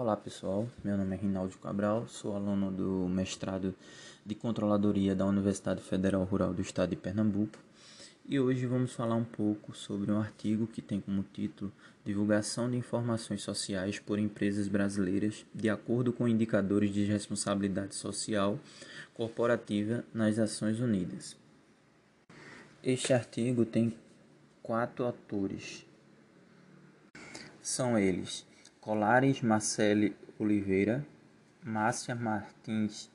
Olá pessoal, meu nome é Rinaldo Cabral, sou aluno do mestrado de Controladoria da Universidade Federal Rural do Estado de Pernambuco e hoje vamos falar um pouco sobre um artigo que tem como título Divulgação de informações sociais por empresas brasileiras de acordo com indicadores de responsabilidade social corporativa nas Nações Unidas. Este artigo tem quatro autores. São eles Colares Marcele Oliveira, Márcia Martins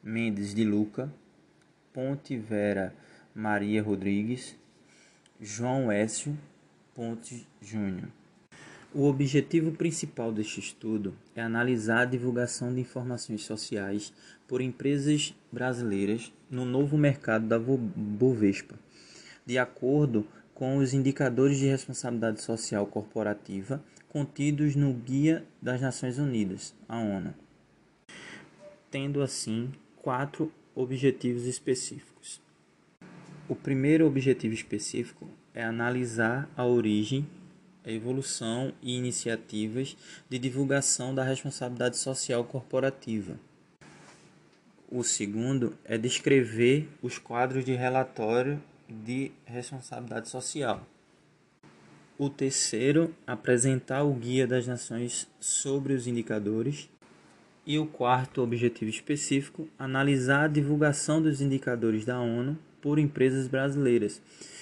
Mendes de Luca, Ponte Vera Maria Rodrigues, João Écio Ponte Júnior. O objetivo principal deste estudo é analisar a divulgação de informações sociais por empresas brasileiras no novo mercado da Bovespa, de acordo com os indicadores de responsabilidade social corporativa contidos no Guia das Nações Unidas, a ONU, tendo assim quatro objetivos específicos. O primeiro objetivo específico é analisar a origem, a evolução e iniciativas de divulgação da responsabilidade social corporativa. O segundo é descrever os quadros de relatório de responsabilidade social. O terceiro, apresentar o Guia das Nações sobre os indicadores. E o quarto objetivo específico, analisar a divulgação dos indicadores da ONU por empresas brasileiras,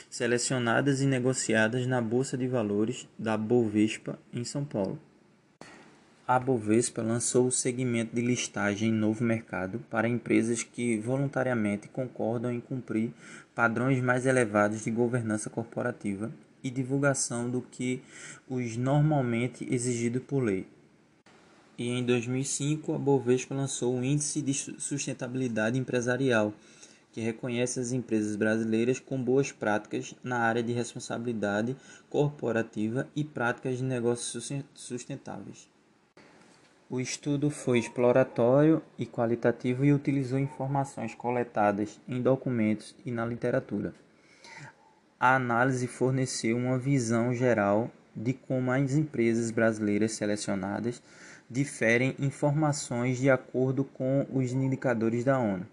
selecionadas e negociadas na Bolsa de Valores da Bovespa, em São Paulo. A Bovespa lançou o segmento de listagem em novo mercado para empresas que voluntariamente concordam em cumprir padrões mais elevados de governança corporativa e divulgação do que os normalmente exigido por lei. E em 2005, a Bovespa lançou o Índice de Sustentabilidade Empresarial, que reconhece as empresas brasileiras com boas práticas na área de responsabilidade corporativa e práticas de negócios sustentáveis. O estudo foi exploratório e qualitativo e utilizou informações coletadas em documentos e na literatura. A análise forneceu uma visão geral de como as empresas brasileiras selecionadas diferem informações de acordo com os indicadores da ONU.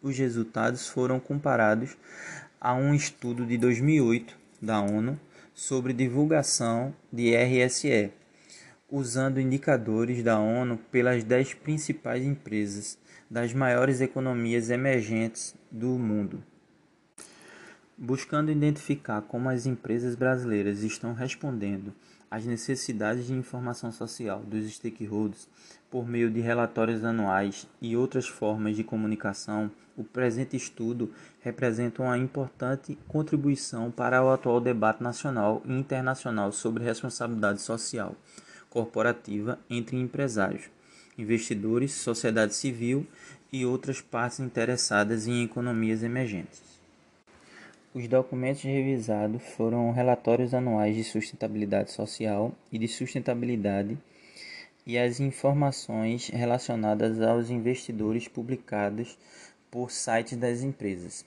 Os resultados foram comparados a um estudo de 2008 da ONU sobre divulgação de RSE, usando indicadores da ONU pelas 10 principais empresas das maiores economias emergentes do mundo. Buscando identificar como as empresas brasileiras estão respondendo às necessidades de informação social dos stakeholders por meio de relatórios anuais e outras formas de comunicação, o presente estudo representa uma importante contribuição para o atual debate nacional e internacional sobre responsabilidade social corporativa entre empresários, investidores, sociedade civil e outras partes interessadas em economias emergentes. Os documentos revisados foram relatórios anuais de sustentabilidade social e de sustentabilidade e as informações relacionadas aos investidores publicadas por sites das empresas.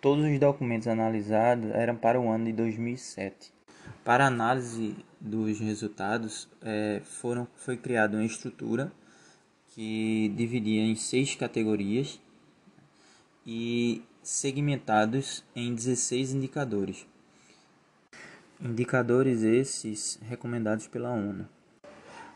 Todos os documentos analisados eram para o ano de 2007. Para análise dos resultados, é, foram, foi criada uma estrutura que dividia em seis categorias e segmentados em 16 indicadores. Indicadores esses recomendados pela ONU.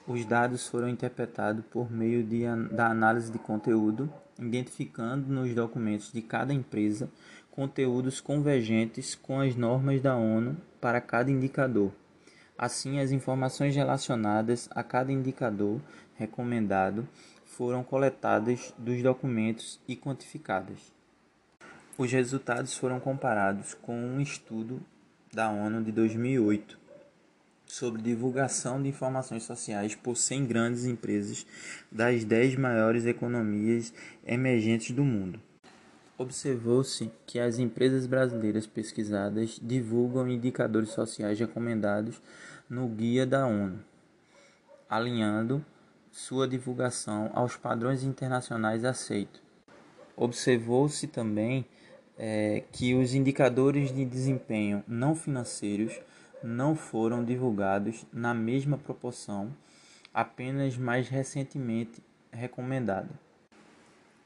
Os dados foram interpretados por meio de, da análise de conteúdo, identificando nos documentos de cada empresa conteúdos convergentes com as normas da ONU para cada indicador. Assim, as informações relacionadas a cada indicador recomendado foram coletadas dos documentos e quantificadas. Os resultados foram comparados com um estudo da ONU de 2008 sobre divulgação de informações sociais por 100 grandes empresas das 10 maiores economias emergentes do mundo. Observou-se que as empresas brasileiras pesquisadas divulgam indicadores sociais recomendados no Guia da ONU, alinhando sua divulgação aos padrões internacionais aceitos. Observou-se também é, que os indicadores de desempenho não financeiros não foram divulgados na mesma proporção apenas mais recentemente recomendado.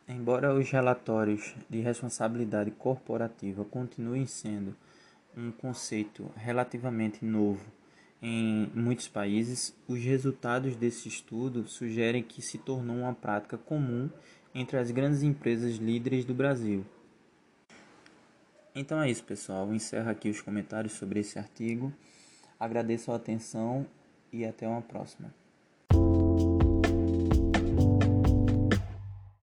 Embora os relatórios de responsabilidade corporativa continuem sendo um conceito relativamente novo em muitos países, os resultados desse estudo sugerem que se tornou uma prática comum entre as grandes empresas líderes do Brasil. Então é isso, pessoal. Eu encerro aqui os comentários sobre esse artigo. Agradeço a atenção e até uma próxima.